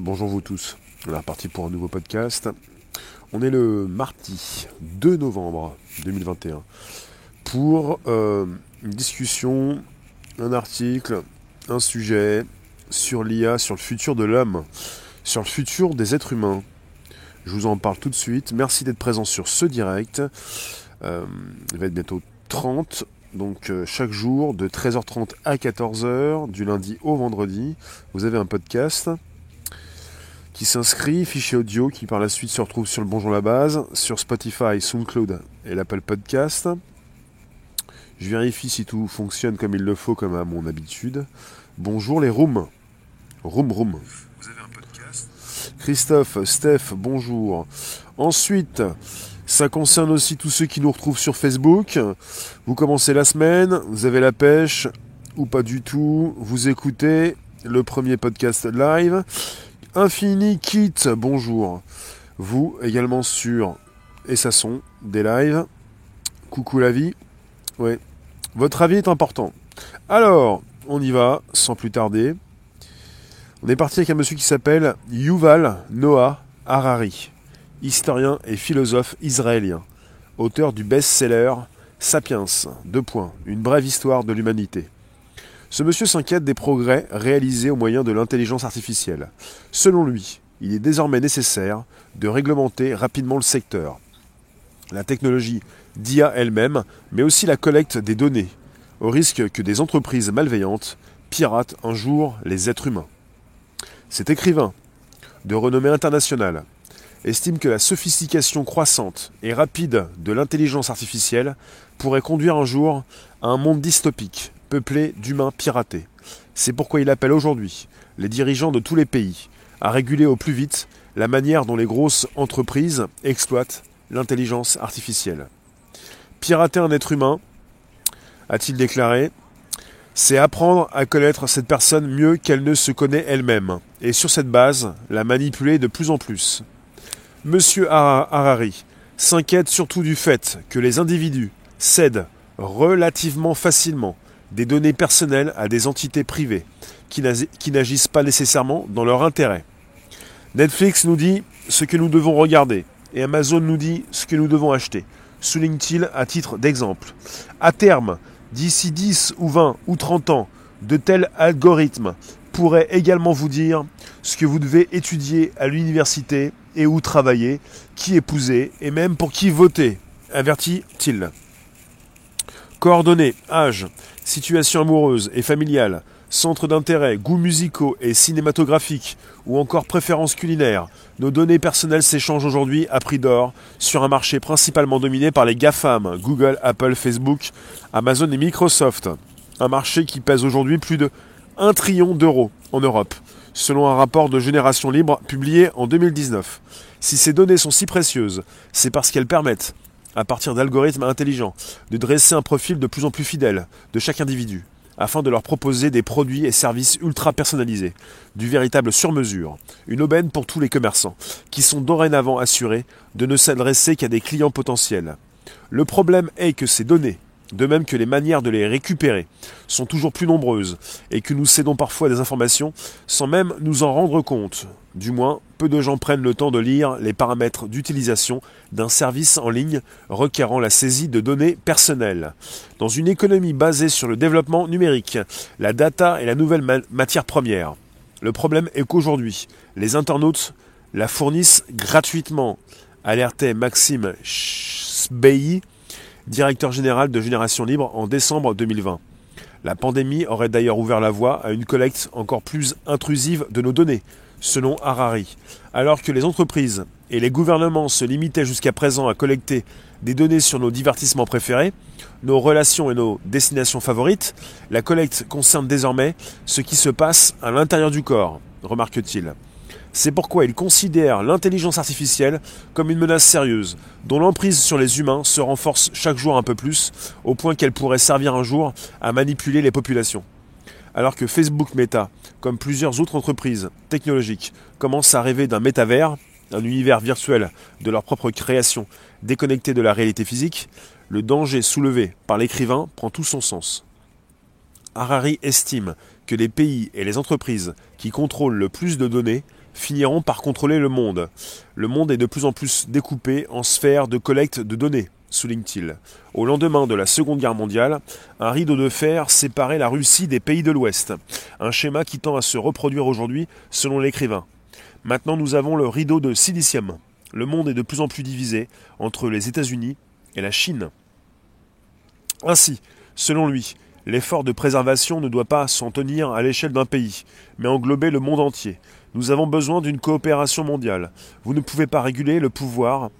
Bonjour vous tous. On est reparti pour un nouveau podcast. On est le mardi 2 novembre 2021 pour euh, une discussion, un article, un sujet sur l'IA, sur le futur de l'homme, sur le futur des êtres humains. Je vous en parle tout de suite. Merci d'être présent sur ce direct. Euh, il va être bientôt 30 donc euh, chaque jour de 13h30 à 14h, du lundi au vendredi, vous avez un podcast qui s'inscrit, fichier audio qui par la suite se retrouve sur le Bonjour la base, sur Spotify, SoundCloud et l'Apple Podcast. Je vérifie si tout fonctionne comme il le faut, comme à mon habitude. Bonjour les rooms. Room room. Vous avez un podcast? Christophe, Steph, bonjour. Ensuite, ça concerne aussi tous ceux qui nous retrouvent sur Facebook. Vous commencez la semaine, vous avez la pêche ou pas du tout. Vous écoutez le premier podcast live. Infini Kit, bonjour. Vous également sur Et ça des lives. Coucou la vie. Ouais. Votre avis est important. Alors, on y va sans plus tarder. On est parti avec un monsieur qui s'appelle Yuval Noah Harari historien et philosophe israélien, auteur du best-seller Sapiens, deux points, une brève histoire de l'humanité. Ce monsieur s'inquiète des progrès réalisés au moyen de l'intelligence artificielle. Selon lui, il est désormais nécessaire de réglementer rapidement le secteur. La technologie d'IA elle-même, mais aussi la collecte des données, au risque que des entreprises malveillantes piratent un jour les êtres humains. Cet écrivain, de renommée internationale, estime que la sophistication croissante et rapide de l'intelligence artificielle pourrait conduire un jour à un monde dystopique, peuplé d'humains piratés. C'est pourquoi il appelle aujourd'hui les dirigeants de tous les pays à réguler au plus vite la manière dont les grosses entreprises exploitent l'intelligence artificielle. Pirater un être humain, a-t-il déclaré, c'est apprendre à connaître cette personne mieux qu'elle ne se connaît elle-même, et sur cette base, la manipuler de plus en plus. Monsieur Harari s'inquiète surtout du fait que les individus cèdent relativement facilement des données personnelles à des entités privées qui n'agissent pas nécessairement dans leur intérêt. Netflix nous dit ce que nous devons regarder et Amazon nous dit ce que nous devons acheter, souligne-t-il à titre d'exemple. À terme, d'ici 10 ou 20 ou 30 ans, de tels algorithmes pourraient également vous dire ce que vous devez étudier à l'université et où travailler, qui épouser et même pour qui voter, avertit-il. Coordonnées, âge, situation amoureuse et familiale, centre d'intérêt, goûts musicaux et cinématographiques, ou encore préférences culinaires, nos données personnelles s'échangent aujourd'hui à prix d'or sur un marché principalement dominé par les GAFAM, Google, Apple, Facebook, Amazon et Microsoft. Un marché qui pèse aujourd'hui plus de 1 trillion d'euros en Europe selon un rapport de Génération Libre publié en 2019. Si ces données sont si précieuses, c'est parce qu'elles permettent, à partir d'algorithmes intelligents, de dresser un profil de plus en plus fidèle de chaque individu, afin de leur proposer des produits et services ultra personnalisés, du véritable sur-mesure, une aubaine pour tous les commerçants, qui sont dorénavant assurés de ne s'adresser qu'à des clients potentiels. Le problème est que ces données, de même que les manières de les récupérer sont toujours plus nombreuses et que nous cédons parfois des informations sans même nous en rendre compte. Du moins, peu de gens prennent le temps de lire les paramètres d'utilisation d'un service en ligne requérant la saisie de données personnelles. Dans une économie basée sur le développement numérique, la data est la nouvelle matière première. Le problème est qu'aujourd'hui, les internautes la fournissent gratuitement, alertait Maxime Sbeyi, directeur général de Génération Libre en décembre 2020. La pandémie aurait d'ailleurs ouvert la voie à une collecte encore plus intrusive de nos données, selon Harari. Alors que les entreprises et les gouvernements se limitaient jusqu'à présent à collecter des données sur nos divertissements préférés, nos relations et nos destinations favorites, la collecte concerne désormais ce qui se passe à l'intérieur du corps, remarque-t-il. C'est pourquoi il considère l'intelligence artificielle comme une menace sérieuse, dont l'emprise sur les humains se renforce chaque jour un peu plus, au point qu'elle pourrait servir un jour à manipuler les populations. Alors que Facebook Meta, comme plusieurs autres entreprises technologiques, commencent à rêver d'un métavers, un univers virtuel de leur propre création, déconnecté de la réalité physique, le danger soulevé par l'écrivain prend tout son sens. Harari estime que les pays et les entreprises qui contrôlent le plus de données finiront par contrôler le monde. Le monde est de plus en plus découpé en sphères de collecte de données, souligne-t-il. Au lendemain de la Seconde Guerre mondiale, un rideau de fer séparait la Russie des pays de l'Ouest, un schéma qui tend à se reproduire aujourd'hui selon l'écrivain. Maintenant nous avons le rideau de silicium. Le monde est de plus en plus divisé entre les États-Unis et la Chine. Ainsi, selon lui, l'effort de préservation ne doit pas s'en tenir à l'échelle d'un pays, mais englober le monde entier. Nous avons besoin d'une coopération mondiale. Vous ne pouvez pas réguler le pouvoir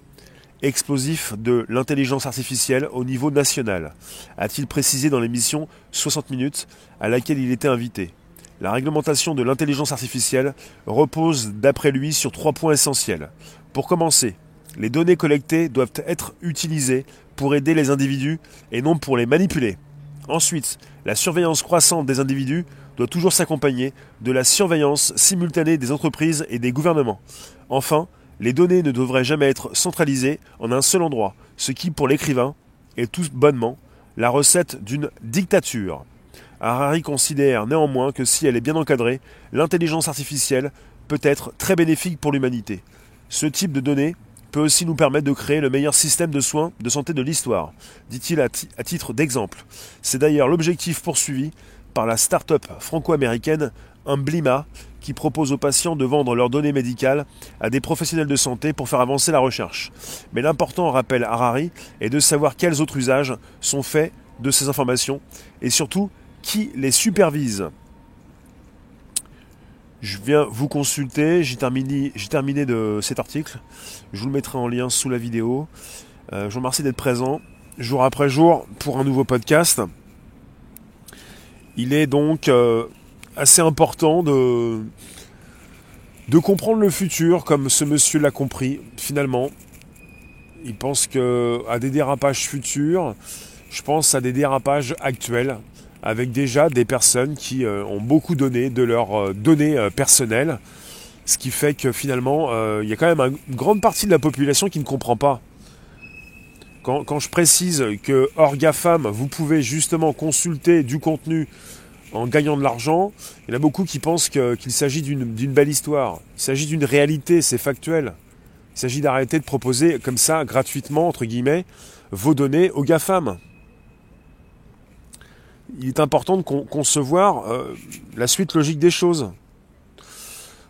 explosif de l'intelligence artificielle au niveau national, a-t-il précisé dans l'émission 60 minutes à laquelle il était invité. La réglementation de l'intelligence artificielle repose d'après lui sur trois points essentiels. Pour commencer, les données collectées doivent être utilisées pour aider les individus et non pour les manipuler. Ensuite, la surveillance croissante des individus doit toujours s'accompagner de la surveillance simultanée des entreprises et des gouvernements. Enfin, les données ne devraient jamais être centralisées en un seul endroit, ce qui, pour l'écrivain, est tout bonnement la recette d'une dictature. Harari considère néanmoins que si elle est bien encadrée, l'intelligence artificielle peut être très bénéfique pour l'humanité. Ce type de données peut aussi nous permettre de créer le meilleur système de soins de santé de l'histoire, dit-il à, titre d'exemple. C'est d'ailleurs l'objectif poursuivi par la start-up franco-américaine Emblima, qui propose aux patients de vendre leurs données médicales à des professionnels de santé pour faire avancer la recherche. Mais l'important, rappelle Harari, est de savoir quels autres usages sont faits de ces informations et surtout qui les supervise. Je viens vous consulter, j'ai terminé, terminé, de cet article. Je vous le mettrai en lien sous la vidéo. Euh, je vous remercie d'être présent jour après jour pour un nouveau podcast. Il est donc euh, assez important de, comprendre le futur comme ce monsieur l'a compris finalement. Il pense que à des dérapages futurs, je pense à des dérapages actuels avec déjà des personnes qui euh, ont beaucoup donné de leurs euh, données euh, personnelles, ce qui fait que finalement, il y a quand même une grande partie de la population qui ne comprend pas. Quand, je précise que hors GAFAM, vous pouvez justement consulter du contenu en gagnant de l'argent, il y en a beaucoup qui pensent qu'il s'agit d'une belle histoire. Il s'agit d'une réalité, c'est factuel. Il s'agit d'arrêter de proposer comme ça, gratuitement, entre guillemets, vos données aux GAFAM il est important de concevoir euh, la suite logique des choses.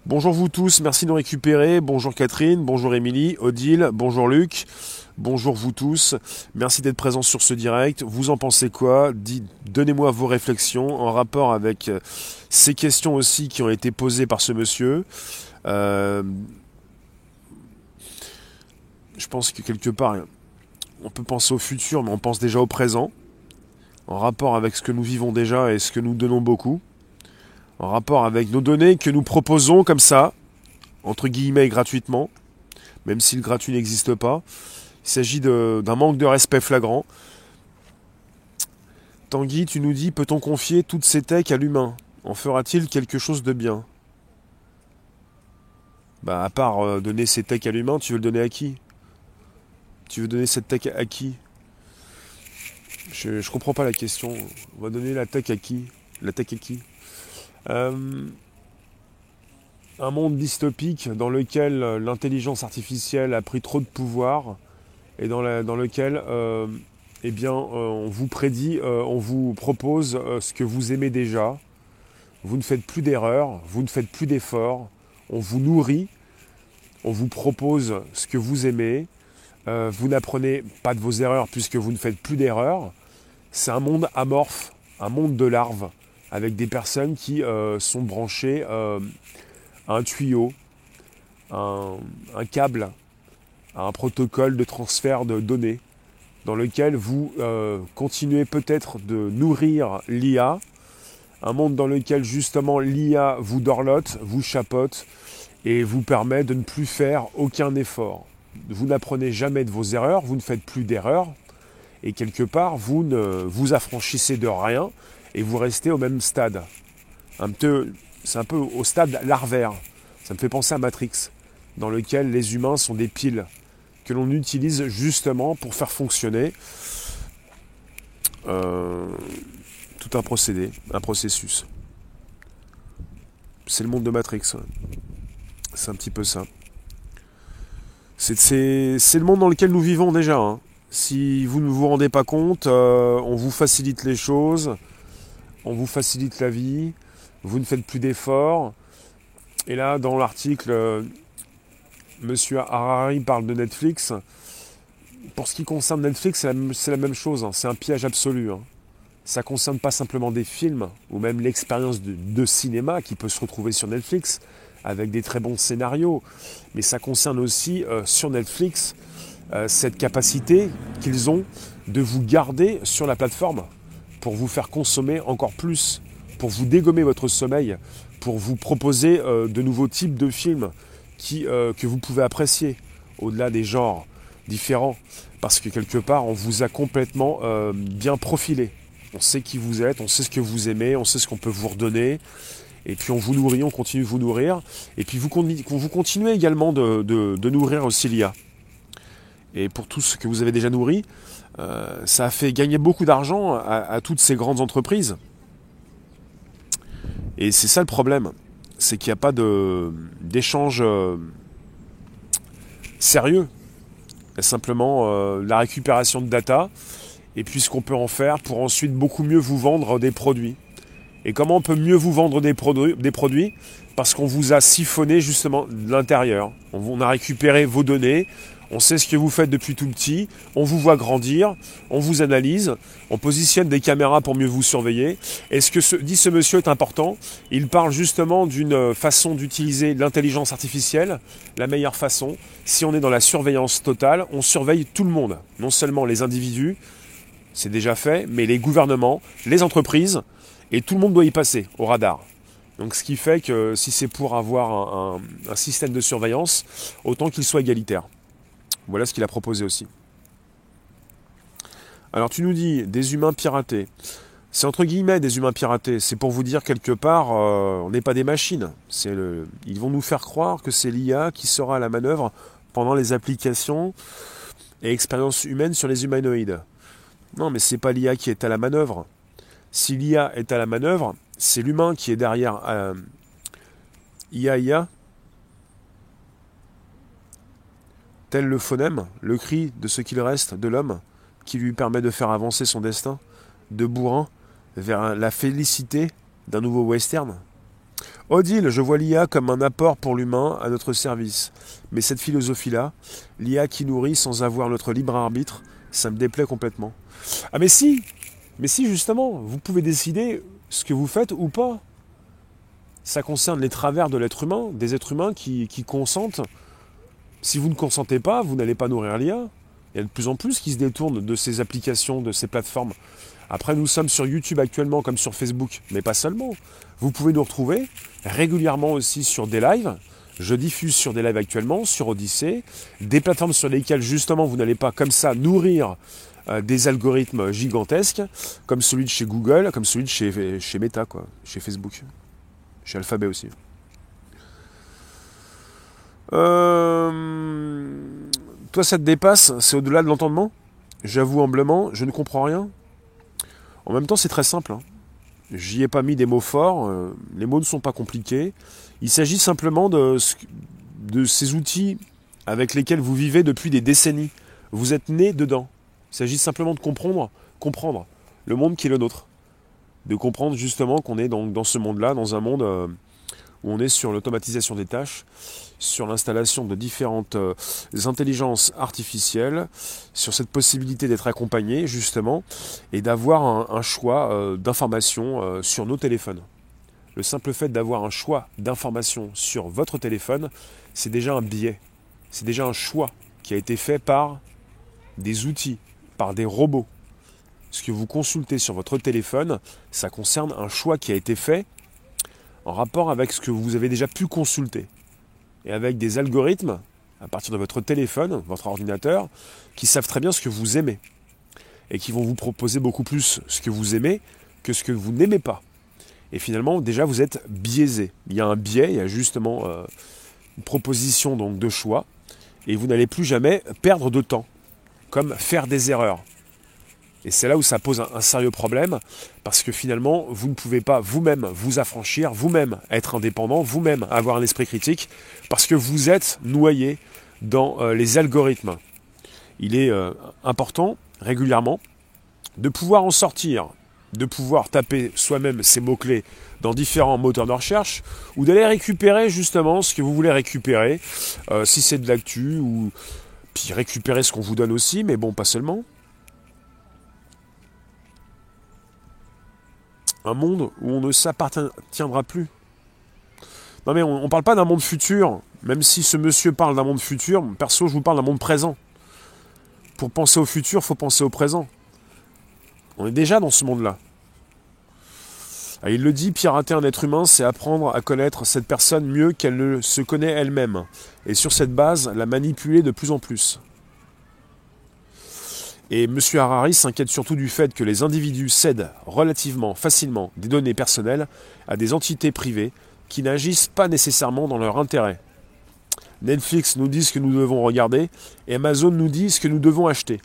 Bonjour vous tous, merci de nous récupérer. Bonjour Catherine, bonjour Émilie, Odile, bonjour Luc, bonjour vous tous. Merci d'être présents sur ce direct. Vous en pensez quoi? Donnez-moi vos réflexions en rapport avec euh, ces questions aussi qui ont été posées par ce monsieur. Euh, je pense que quelque part, on peut penser au futur, mais on pense déjà au présent en rapport avec ce que nous vivons déjà et ce que nous donnons beaucoup, en rapport avec nos données que nous proposons comme ça, entre guillemets gratuitement, même si le gratuit n'existe pas. Il s'agit d'un manque de respect flagrant. Tanguy, tu nous dis, peut-on confier toutes ces techs à l'humain? En fera-t-il quelque chose de bien? Bah à part euh, donner ces techs à l'humain, tu veux le donner à qui? Tu veux donner cette tech à qui? Je, ne comprends pas la question. On va donner la tech à qui? La tech à qui? Euh, Un monde dystopique dans lequel l'intelligence artificielle a pris trop de pouvoir et dans, lequel euh, eh bien, euh, on vous prédit, on vous propose ce que vous aimez déjà. Vous ne faites plus d'erreurs, vous ne faites plus d'efforts, on vous nourrit, on vous propose ce que vous aimez, vous n'apprenez pas de vos erreurs puisque vous ne faites plus d'erreurs. C'est un monde amorphe, un monde de larves, avec des personnes qui euh, sont branchées euh, à un tuyau, un, câble, à un protocole de transfert de données, dans lequel vous euh, continuez peut-être de nourrir l'IA, un monde dans lequel justement l'IA vous dorlote, vous chapote et vous permet de ne plus faire aucun effort. Vous n'apprenez jamais de vos erreurs, vous ne faites plus d'erreurs, et quelque part, vous ne vous affranchissez de rien et vous restez au même stade. Un peu, c'est un peu au stade larvaire. Ça me fait penser à Matrix, dans lequel les humains sont des piles que l'on utilise justement pour faire fonctionner euh, tout un procédé, un processus. C'est le monde de Matrix. C'est un petit peu ça. C'est le monde dans lequel nous vivons déjà. Hein. Si vous ne vous rendez pas compte, euh, on vous facilite les choses, on vous facilite la vie, vous ne faites plus d'efforts. Et là, dans l'article, euh, Monsieur Harari parle de Netflix. Pour ce qui concerne Netflix, c'est la, même chose. Hein. C'est un piège absolu. Hein. Ça ne concerne pas simplement des films ou même l'expérience de, cinéma qui peut se retrouver sur Netflix avec des très bons scénarios, mais ça concerne aussi euh, sur Netflix euh, cette capacité qu'ils ont de vous garder sur la plateforme pour vous faire consommer encore plus, pour vous dégommer votre sommeil, pour vous proposer euh, de nouveaux types de films qui, que vous pouvez apprécier au-delà des genres différents, parce que quelque part on vous a complètement bien profilé. On sait qui vous êtes, on sait ce que vous aimez, on sait ce qu'on peut vous redonner. Et puis on vous nourrit, on continue de vous nourrir. Et puis vous, vous continuez également de, nourrir aussi l'IA. Et pour tout ce que vous avez déjà nourri, euh, ça a fait gagner beaucoup d'argent à, toutes ces grandes entreprises. Et c'est ça le problème, c'est qu'il n'y a pas d'échange euh, sérieux. Simplement euh, la récupération de data et puis ce qu'on peut en faire pour ensuite beaucoup mieux vous vendre des produits. Et comment on peut mieux vous vendre des produits, des produits? Parce qu'on vous a siphonné justement de l'intérieur. On a récupéré vos données, on sait ce que vous faites depuis tout petit, on vous voit grandir, on vous analyse, on positionne des caméras pour mieux vous surveiller. Et ce que dit ce monsieur est important. Il parle justement d'une façon d'utiliser l'intelligence artificielle, la meilleure façon. Si on est dans la surveillance totale, on surveille tout le monde, non seulement les individus, c'est déjà fait, mais les gouvernements, les entreprises, et tout le monde doit y passer au radar. Donc ce qui fait que si c'est pour avoir un, système de surveillance, autant qu'il soit égalitaire. Voilà ce qu'il a proposé aussi. Alors tu nous dis des humains piratés. C'est entre guillemets des humains piratés. C'est pour vous dire quelque part, euh, on n'est pas des machines. Ils vont nous faire croire que c'est l'IA qui sera à la manœuvre pendant les applications et expériences humaines sur les humanoïdes. Non, mais c'est pas l'IA qui est à la manœuvre. Si l'IA est à la manœuvre, c'est l'humain qui est derrière euh, IA IA. Tel le phonème, le cri de ce qu'il reste de l'homme, qui lui permet de faire avancer son destin, de bourrin vers la félicité d'un nouveau western. Odile, je vois l'IA comme un apport pour l'humain à notre service. Mais cette philosophie-là, l'IA qui nourrit sans avoir notre libre arbitre, ça me déplaît complètement. Ah mais si, mais si justement, vous pouvez décider ce que vous faites ou pas. Ça concerne les travers de l'être humain, des êtres humains qui, consentent. Si vous ne consentez pas, vous n'allez pas nourrir l'IA. Il y a de plus en plus qui se détournent de ces applications, de ces plateformes. Après, nous sommes sur YouTube actuellement comme sur Facebook, mais pas seulement. Vous pouvez nous retrouver régulièrement aussi sur des lives. Je diffuse sur des lives actuellement, sur Odyssée, des plateformes sur lesquelles justement vous n'allez pas comme ça nourrir euh, des algorithmes gigantesques, comme celui de chez Google, comme celui de chez, chez Meta, chez Facebook, chez Alphabet aussi. Euh, toi, ça te dépasse C'est au-delà de l'entendement? J'avoue humblement, je ne comprends rien. En même temps, c'est très simple. Hein. J'y ai pas mis des mots forts. Euh, les mots ne sont pas compliqués. Il s'agit simplement de, de ces outils avec lesquels vous vivez depuis des décennies. Vous êtes né dedans. Il s'agit simplement de comprendre, comprendre le monde qui est le nôtre. De comprendre justement qu'on est dans, dans ce monde-là, dans un monde euh, où on est sur l'automatisation des tâches, sur l'installation de différentes euh, intelligences artificielles, sur cette possibilité d'être accompagné justement et d'avoir un, choix euh, d'informations sur nos téléphones. Le simple fait d'avoir un choix d'informations sur votre téléphone, c'est déjà un biais, c'est déjà un choix qui a été fait par des outils, par des robots. Ce que vous consultez sur votre téléphone, ça concerne un choix qui a été fait en rapport avec ce que vous avez déjà pu consulter. Et avec des algorithmes, à partir de votre téléphone, votre ordinateur, qui savent très bien ce que vous aimez. Et qui vont vous proposer beaucoup plus ce que vous aimez que ce que vous n'aimez pas. Et finalement, déjà, vous êtes biaisé. Il y a un biais, il y a justement euh, une proposition donc, de choix. Et vous n'allez plus jamais perdre de temps comme faire des erreurs. Et c'est là où ça pose un, sérieux problème, parce que finalement, vous ne pouvez pas vous-même vous affranchir, vous-même être indépendant, vous-même avoir un esprit critique, parce que vous êtes noyé dans euh, les algorithmes. Il est euh, important régulièrement de pouvoir en sortir, de pouvoir taper soi-même ces mots-clés dans différents moteurs de recherche, ou d'aller récupérer justement ce que vous voulez récupérer, euh, si c'est de l'actu, ou puis récupérer ce qu'on vous donne aussi, mais bon, pas seulement. Un monde où on ne s'appartiendra plus. Non mais on ne parle pas d'un monde futur, même si ce monsieur parle d'un monde futur, perso je vous parle d'un monde présent. Pour penser au futur, il faut penser au présent. On est déjà dans ce monde-là. Ah, il le dit, pirater un être humain, c'est apprendre à connaître cette personne mieux qu'elle ne se connaît elle-même. Et sur cette base, la manipuler de plus en plus. Et M. Harari s'inquiète surtout du fait que les individus cèdent relativement facilement des données personnelles à des entités privées qui n'agissent pas nécessairement dans leur intérêt. Netflix nous dit ce que nous devons regarder et Amazon nous dit ce que nous devons acheter.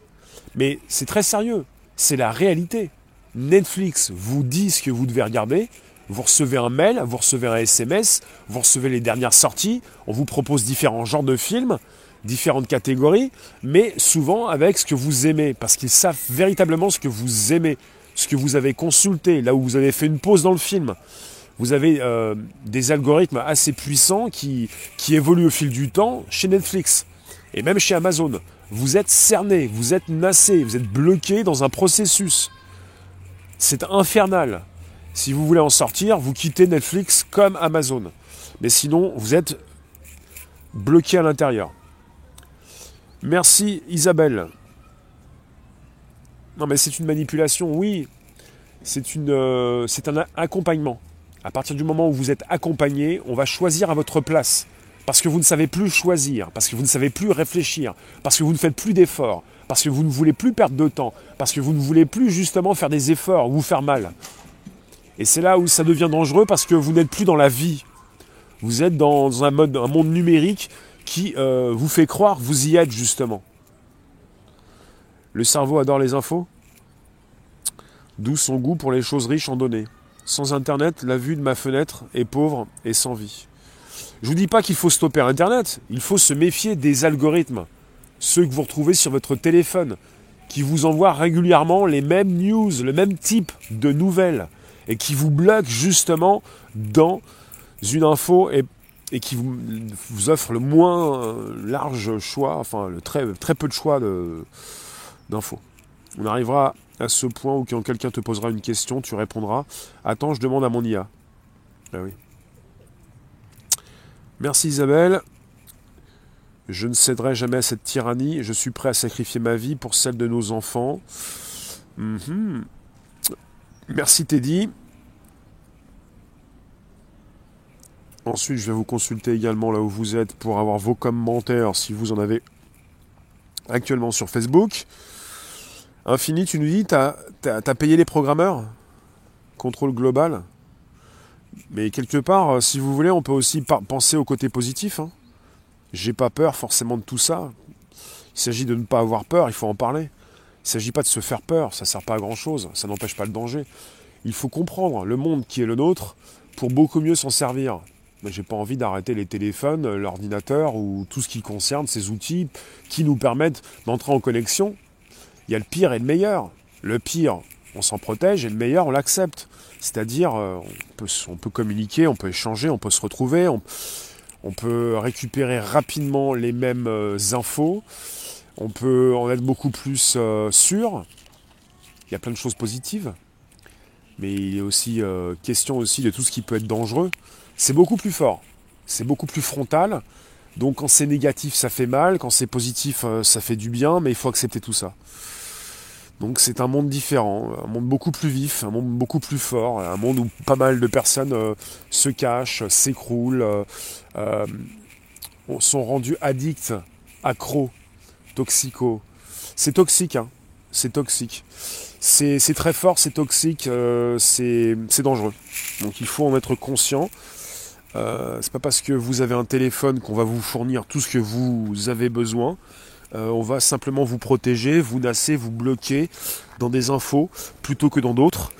Mais c'est très sérieux, c'est la réalité. Netflix vous dit ce que vous devez regarder, vous recevez un mail, vous recevez un SMS, vous recevez les dernières sorties, on vous propose différents genres de films, différentes catégories, mais souvent avec ce que vous aimez, parce qu'ils savent véritablement ce que vous aimez, ce que vous avez consulté, là où vous avez fait une pause dans le film. Vous avez euh, des algorithmes assez puissants qui, qui évoluent au fil du temps chez Netflix et même chez Amazon. Vous êtes cerné, vous êtes nassé, vous êtes bloqué dans un processus. C'est infernal. Si vous voulez en sortir, vous quittez Netflix comme Amazon. Mais sinon, vous êtes bloqué à l'intérieur. Merci Isabelle. Non mais c'est une manipulation, oui. Euh, c'est un accompagnement. À partir du moment où vous êtes accompagné, on va choisir à votre place. Parce que vous ne savez plus choisir, parce que vous ne savez plus réfléchir, parce que vous ne faites plus d'efforts, parce que vous ne voulez plus perdre de temps, parce que vous ne voulez plus justement faire des efforts ou vous faire mal. Et c'est là où ça devient dangereux parce que vous n'êtes plus dans la vie. Vous êtes dans un monde numérique qui euh, vous fait croire vous y êtes justement. Le cerveau adore les infos, d'où son goût pour les choses riches en données. Sans Internet, la vue de ma fenêtre est pauvre et sans vie. Je ne vous dis pas qu'il faut stopper Internet, il faut se méfier des algorithmes, ceux que vous retrouvez sur votre téléphone, qui vous envoient régulièrement les mêmes news, le même type de nouvelles, et qui vous bloquent justement dans une info et, qui vous, offre le moins large choix, enfin le très, très peu de choix d'infos. On arrivera à ce point où quand quelqu'un te posera une question, tu répondras Attends, je demande à mon IA. Ben oui. Merci Isabelle. Je ne céderai jamais à cette tyrannie. Je suis prêt à sacrifier ma vie pour celle de nos enfants. Mhm. Merci Teddy. Ensuite, je vais vous consulter également là où vous êtes pour avoir vos commentaires si vous en avez actuellement sur Facebook. Infini, tu nous dis, tu as, payé les programmeurs? Contrôle global? Mais quelque part, euh, si vous voulez, on peut aussi penser au côté positif. Hein. J'ai pas peur forcément de tout ça. Il s'agit de ne pas avoir peur, il faut en parler. Il ne s'agit pas de se faire peur, ça ne sert pas à grand chose, ça n'empêche pas le danger. Il faut comprendre le monde qui est le nôtre pour beaucoup mieux s'en servir. J'ai pas envie d'arrêter les téléphones, l'ordinateur ou tout ce qui concerne ces outils qui nous permettent d'entrer en connexion il y a le pire et le meilleur. Le pire, on s'en protège, et le meilleur, on l'accepte. C'est-à-dire, euh, on peut, communiquer, on peut échanger, on peut se retrouver, on, peut récupérer rapidement les mêmes euh, infos, on peut en être beaucoup plus euh, sûr. Il y a plein de choses positives, mais il est aussi question aussi de tout ce qui peut être dangereux. C'est beaucoup plus fort, c'est beaucoup plus frontal. Donc quand c'est négatif, ça fait mal, quand c'est positif, ça fait du bien, mais il faut accepter tout ça. Donc c'est un monde différent, un monde beaucoup plus vif, un monde beaucoup plus fort, un monde où pas mal de personnes euh, se cachent, s'écroulent, euh, euh, sont rendus addicts, accros, toxicaux. C'est toxique, hein c'est toxique. C'est très fort, c'est toxique, c'est dangereux. Donc il faut en être conscient. C'est pas parce que vous avez un téléphone qu'on va vous fournir tout ce que vous avez besoin. Euh, on va simplement vous protéger, vous nasser, vous bloquer dans des infos plutôt que dans d'autres.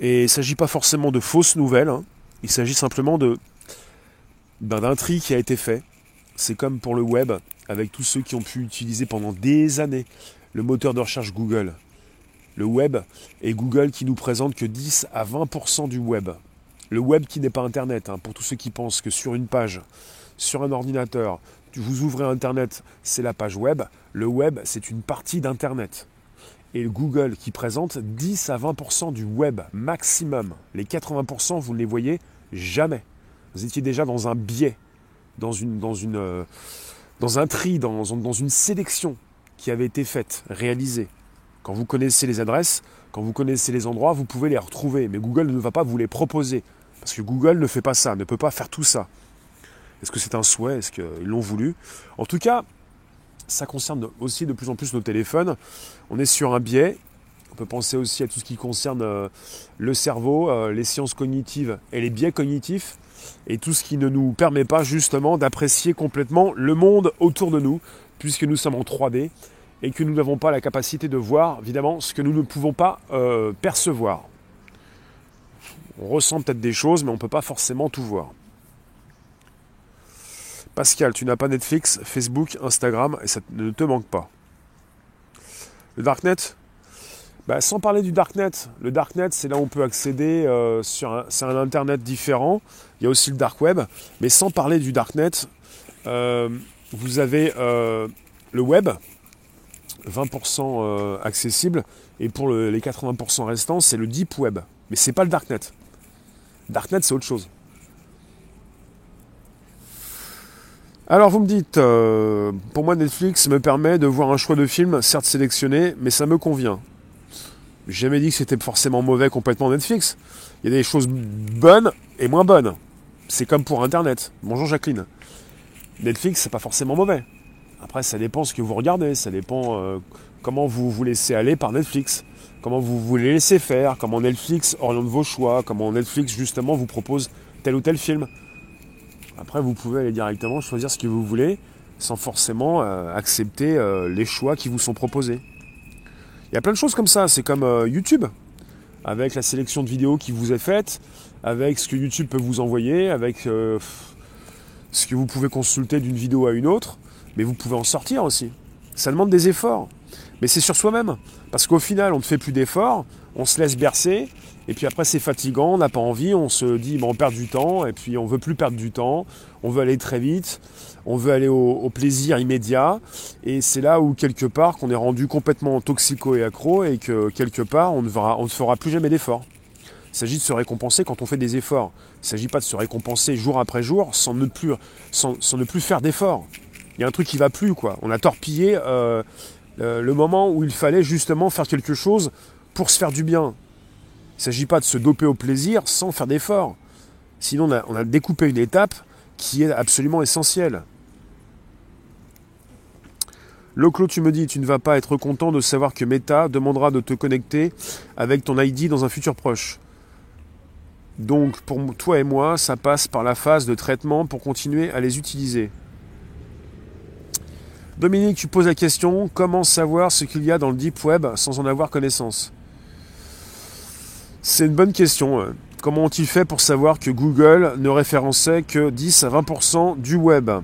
Et il ne s'agit pas forcément de fausses nouvelles, hein. il s'agit simplement de ben, d'un tri qui a été fait. C'est comme pour le web, avec tous ceux qui ont pu utiliser pendant des années le moteur de recherche Google. Le web et Google qui nous présente que 10 à 20% du web. Le web qui n'est pas Internet, hein, pour tous ceux qui pensent que sur une page, sur un ordinateur, vous ouvrez Internet, c'est la page web. Le web, c'est une partie d'Internet. Et Google qui présente 10 à 20% du web maximum. Les 80%, vous ne les voyez jamais. Vous étiez déjà dans un biais, dans, euh, un tri, dans, dans une sélection qui avait été faite, réalisée. Quand vous connaissez les adresses, quand vous connaissez les endroits, vous pouvez les retrouver. Mais Google ne va pas vous les proposer. Parce que Google ne fait pas ça, ne peut pas faire tout ça. Est-ce que c'est un souhait? Est-ce qu'ils l'ont voulu? En tout cas, ça concerne aussi de plus en plus nos téléphones. On est sur un biais. On peut penser aussi à tout ce qui concerne euh, le cerveau, euh, les sciences cognitives et les biais cognitifs, et tout ce qui ne nous permet pas justement d'apprécier complètement le monde autour de nous, puisque nous sommes en 3D et que nous n'avons pas la capacité de voir, évidemment, ce que nous ne pouvons pas euh, percevoir. On ressent peut-être des choses, mais on ne peut pas forcément tout voir. Pascal, tu n'as pas Netflix, Facebook, Instagram, et ça ne te manque pas. Le Darknet? Bah, Sans parler du Darknet. Le Darknet, c'est là où on peut accéder euh, sur un, Internet différent. Il y a aussi le Dark Web. Mais sans parler du Darknet, euh, vous avez euh, le web, 20% accessible. Et pour les 80% restants, c'est le Deep Web. Mais c'est pas le Darknet. Darknet, c'est autre chose. Alors vous me dites, euh, pour moi Netflix me permet de voir un choix de film, certes sélectionné, mais ça me convient. J'ai jamais dit que c'était forcément mauvais complètement Netflix. Il y a des choses bonnes et moins bonnes. C'est comme pour Internet. Bonjour Jacqueline. Netflix, c'est pas forcément mauvais. Après, ça dépend ce que vous regardez, ça dépend euh, comment vous vous laissez aller par Netflix, comment vous vous laissez faire, comment Netflix oriente vos choix, comment Netflix justement vous propose tel ou tel film. Après, vous pouvez aller directement choisir ce que vous voulez sans forcément euh, accepter euh, les choix qui vous sont proposés. Il y a plein de choses comme ça. C'est comme euh, YouTube, avec la sélection de vidéos qui vous est faite, avec ce que YouTube peut vous envoyer, avec ce que vous pouvez consulter d'une vidéo à une autre, mais vous pouvez en sortir aussi. Ça demande des efforts, mais c'est sur soi-même. Parce qu'au final, on ne fait plus d'efforts, on se laisse bercer, et puis après, c'est fatigant, on n'a pas envie, on se dit, on perd du temps, et puis on veut plus perdre du temps, on veut aller très vite, on veut aller au, plaisir immédiat, et c'est là où quelque part qu'on est rendu complètement toxico et accro, et que quelque part on ne, on ne fera plus jamais d'efforts. Il s'agit de se récompenser quand on fait des efforts. Il ne s'agit pas de se récompenser jour après jour sans ne plus, sans, ne plus faire d'efforts. Il y a un truc qui va plus, quoi. On a torpillé euh, euh, le moment où il fallait justement faire quelque chose pour se faire du bien. Il ne s'agit pas de se doper au plaisir sans faire d'efforts. Sinon, on a, découpé une étape qui est absolument essentielle. Loclo, tu me dis, tu ne vas pas être content de savoir que Meta demandera de te connecter avec ton ID dans un futur proche. Donc, pour toi et moi, ça passe par la phase de traitement pour continuer à les utiliser. Dominique, tu poses la question, comment savoir ce qu'il y a dans le Deep Web sans en avoir connaissance? C'est une bonne question. Comment ont-ils fait pour savoir que Google ne référençait que 10 à 20% du web? En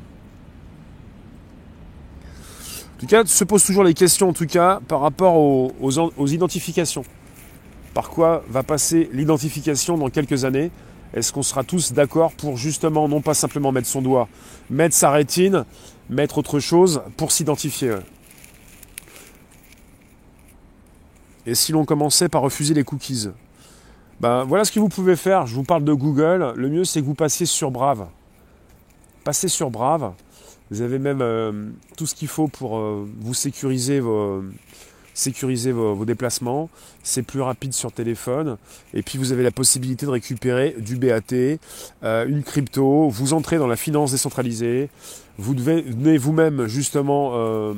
tout cas, se pose toujours les questions, en tout cas, par rapport aux identifications. Par quoi va passer l'identification dans quelques années? Est-ce qu'on sera tous d'accord pour justement non pas simplement mettre son doigt, mettre sa rétine, mettre autre chose pour s'identifier Et si l'on commençait par refuser les cookies ben, voilà ce que vous pouvez faire. Je vous parle de Google. Le mieux, c'est que vous passiez sur Brave. Passez sur Brave. Vous avez même euh, tout ce qu'il faut pour euh, vous sécuriser vos, sécuriser vos, déplacements. C'est plus rapide sur téléphone. Et puis vous avez la possibilité de récupérer du BAT, euh, une crypto. Vous entrez dans la finance décentralisée. Vous devez vous-même justement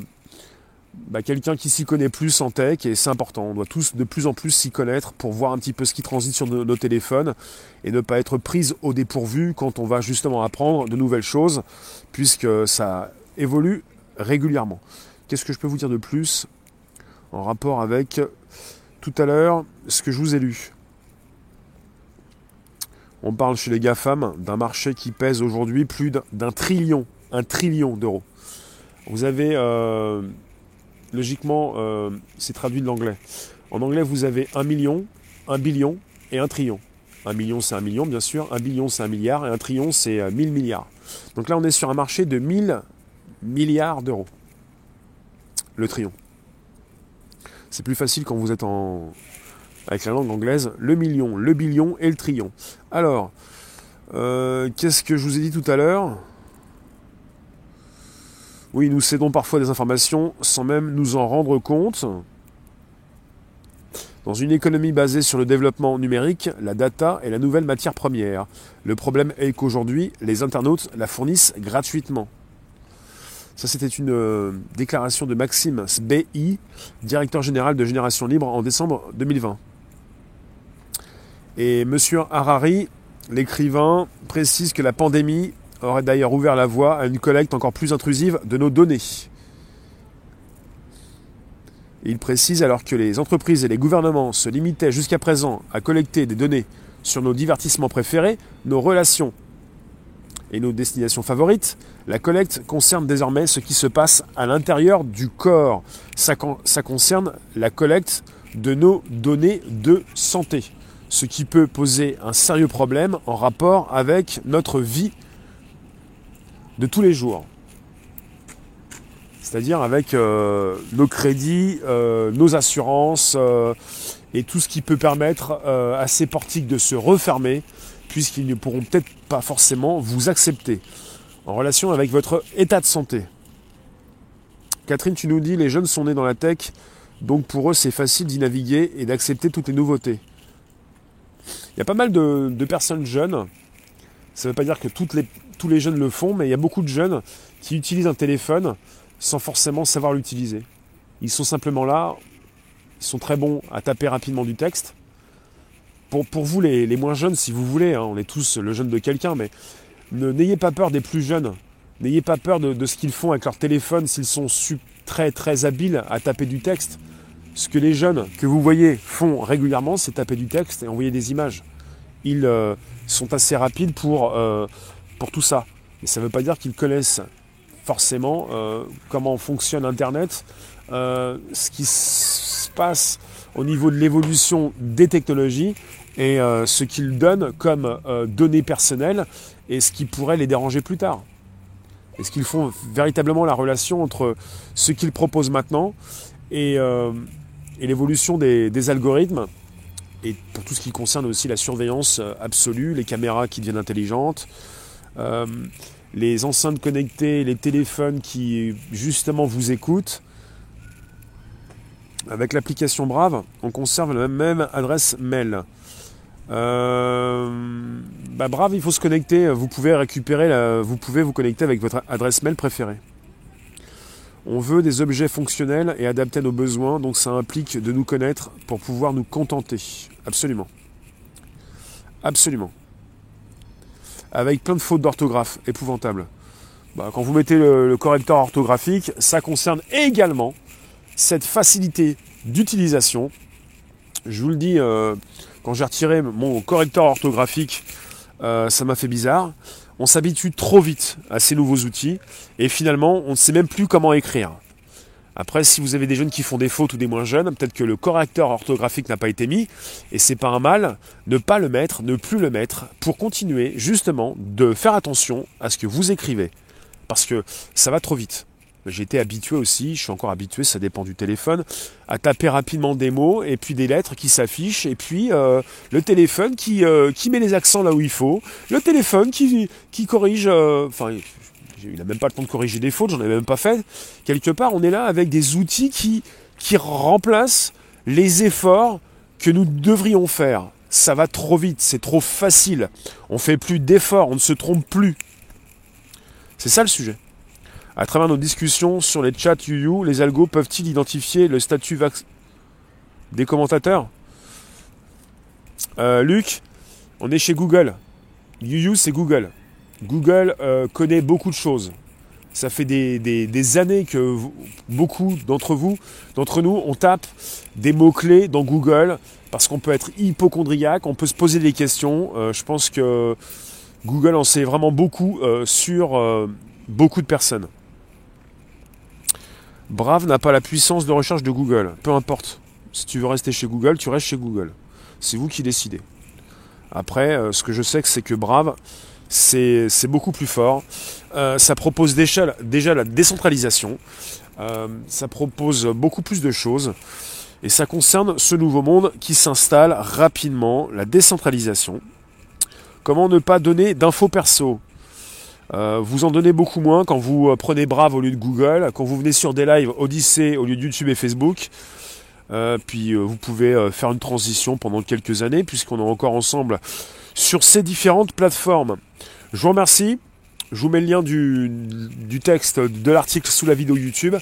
bah, quelqu'un qui s'y connaît plus en tech et c'est important. On doit tous de plus en plus s'y connaître pour voir un petit peu ce qui transite sur nos, téléphones et ne pas être prise au dépourvu quand on va justement apprendre de nouvelles choses puisque ça évolue régulièrement. qu'est-ce que je peux vous dire de plus? En rapport avec tout à l'heure ce que je vous ai lu On parle chez les GAFAM d'un marché qui pèse aujourd'hui plus d'un trillion, un trillion d'euros. Vous avez, euh, logiquement, euh, c'est traduit de l'anglais. En anglais, vous avez un million, un billion et un trillion. Un million, c'est un million, bien sûr. Un billion, c'est un milliard. Et un trillion, c'est euh, mille milliards. Donc là, on est sur un marché de 1000 milliards d'euros. Le trillion. C'est plus facile quand vous êtes en, avec la langue anglaise. Le million, le billion et le trillion. Alors, euh, qu'est-ce que je vous ai dit tout à l'heure? Oui, nous cédons parfois des informations sans même nous en rendre compte. Dans une économie basée sur le développement numérique, la data est la nouvelle matière première. Le problème est qu'aujourd'hui, les internautes la fournissent gratuitement. Ça, c'était une euh, déclaration de Maxime Sbi, directeur général de Génération Libre, en décembre 2020. Et M. Harari, l'écrivain, précise que la pandémie aurait d'ailleurs ouvert la voie à une collecte encore plus intrusive de nos données. Il précise alors que les entreprises et les gouvernements se limitaient jusqu'à présent à collecter des données sur nos divertissements préférés, nos relations et nos destinations favorites, la collecte concerne désormais ce qui se passe à l'intérieur du corps. Ça, concerne la collecte de nos données de santé, ce qui peut poser un sérieux problème en rapport avec notre vie de tous les jours c'est-à-dire avec euh, nos crédits, euh, nos assurances euh, et tout ce qui peut permettre à ces portiques de se refermer, puisqu'ils ne pourront peut-être pas forcément vous accepter en relation avec votre état de santé. Catherine, tu nous dis, les jeunes sont nés dans la tech, donc pour eux c'est facile d'y naviguer et d'accepter toutes les nouveautés. Il y a pas mal de, personnes jeunes, ça ne veut pas dire que tous les jeunes le font, mais il y a beaucoup de jeunes qui utilisent un téléphone sans forcément savoir l'utiliser. Ils sont simplement là, ils sont très bons à taper rapidement du texte. Pour, pour vous, les, les, moins jeunes, si vous voulez, hein, on est tous le jeune de quelqu'un, mais n'ayez pas peur des plus jeunes. N'ayez pas peur de, de ce qu'ils font avec leur téléphone s'ils sont très très habiles à taper du texte. Ce que les jeunes que vous voyez font régulièrement, c'est taper du texte et envoyer des images. Ils euh, sont assez rapides pour, euh, pour tout ça. Et ça ne veut pas dire qu'ils connaissent forcément euh, comment fonctionne Internet, ce qui se passe au niveau de l'évolution des technologies et euh, ce qu'ils donnent comme données personnelles et ce qui pourrait les déranger plus tard. Est-ce qu'ils font véritablement la relation entre ce qu'ils proposent maintenant et, et l'évolution des, algorithmes et pour tout ce qui concerne aussi la surveillance absolue, les caméras qui deviennent intelligentes les enceintes connectées, les téléphones qui justement vous écoutent. Avec l'application Brave, on conserve la même adresse mail. Euh, bah, Brave, il faut se connecter. Vous pouvez récupérer, vous pouvez vous connecter avec votre adresse mail préférée. On veut des objets fonctionnels et adaptés à nos besoins, donc ça implique de nous connaître pour pouvoir nous contenter. Absolument. Absolument avec plein de fautes d'orthographe épouvantables. Bah, quand vous mettez le, correcteur orthographique, ça concerne également cette facilité d'utilisation. Je vous le dis, euh, quand j'ai retiré mon correcteur orthographique, euh, ça m'a fait bizarre. On s'habitue trop vite à ces nouveaux outils et finalement, on ne sait même plus comment écrire. Après, si vous avez des jeunes qui font des fautes ou des moins jeunes, peut-être que le correcteur orthographique n'a pas été mis, et c'est pas un mal, ne pas le mettre, ne plus le mettre, pour continuer justement de faire attention à ce que vous écrivez. Parce que ça va trop vite. Été habitué aussi, je suis encore habitué, ça dépend du téléphone, à taper rapidement des mots et puis des lettres qui s'affichent et puis euh, le téléphone qui, euh, qui met les accents là où il faut, le téléphone qui, qui corrige, euh, enfin il n'a même pas le temps de corriger des fautes, j'en ai même pas fait. Quelque part, on est là avec des outils qui, qui remplacent les efforts que nous devrions faire. Ça va trop vite, c'est trop facile. On fait plus d'efforts, on ne se trompe plus. C'est ça le sujet. À travers nos discussions sur les chats UU, les algos peuvent-ils identifier le statut des commentateurs? Euh, Luc, on est chez Google. UU, c'est Google. Google euh, connaît beaucoup de choses. Ça fait des, années que beaucoup d'entre vous, d'entre nous, on tape des mots-clés dans Google parce qu'on peut être hypochondriaque, on peut se poser des questions. Euh, je pense que Google en sait vraiment beaucoup sur beaucoup de personnes. Brave n'a pas la puissance de recherche de Google. Peu importe. Si tu veux rester chez Google, tu restes chez Google. C'est vous qui décidez. Après, ce que je sais, c'est que Brave, c'est beaucoup plus fort. ça propose déjà, déjà la décentralisation. ça propose beaucoup plus de choses. Et ça concerne ce nouveau monde qui s'installe rapidement, la décentralisation. Comment ne pas donner d'infos perso? Euh, vous en donnez beaucoup moins quand vous euh, prenez Brave au lieu de Google, quand vous venez sur des lives Odyssey au lieu de YouTube et Facebook. Euh, puis vous pouvez faire une transition pendant quelques années puisqu'on est encore ensemble sur ces différentes plateformes. Je vous remercie. Je vous mets le lien du, du texte de l'article sous la vidéo YouTube.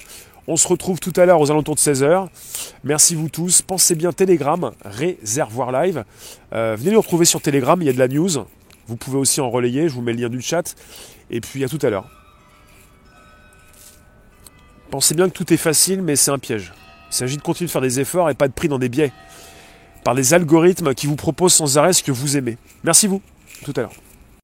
On se retrouve tout à l'heure aux alentours de 16h. Merci vous tous. Pensez bien Telegram, réservoir live. Venez nous retrouver sur Telegram, il y a de la news. Vous pouvez aussi en relayer, je vous mets le lien du chat. Et puis à tout à l'heure. Pensez bien que tout est facile, mais c'est un piège. Il s'agit de continuer de faire des efforts et pas de pris dans des biais. Par des algorithmes qui vous proposent sans arrêt ce que vous aimez. Merci vous. tout à l'heure.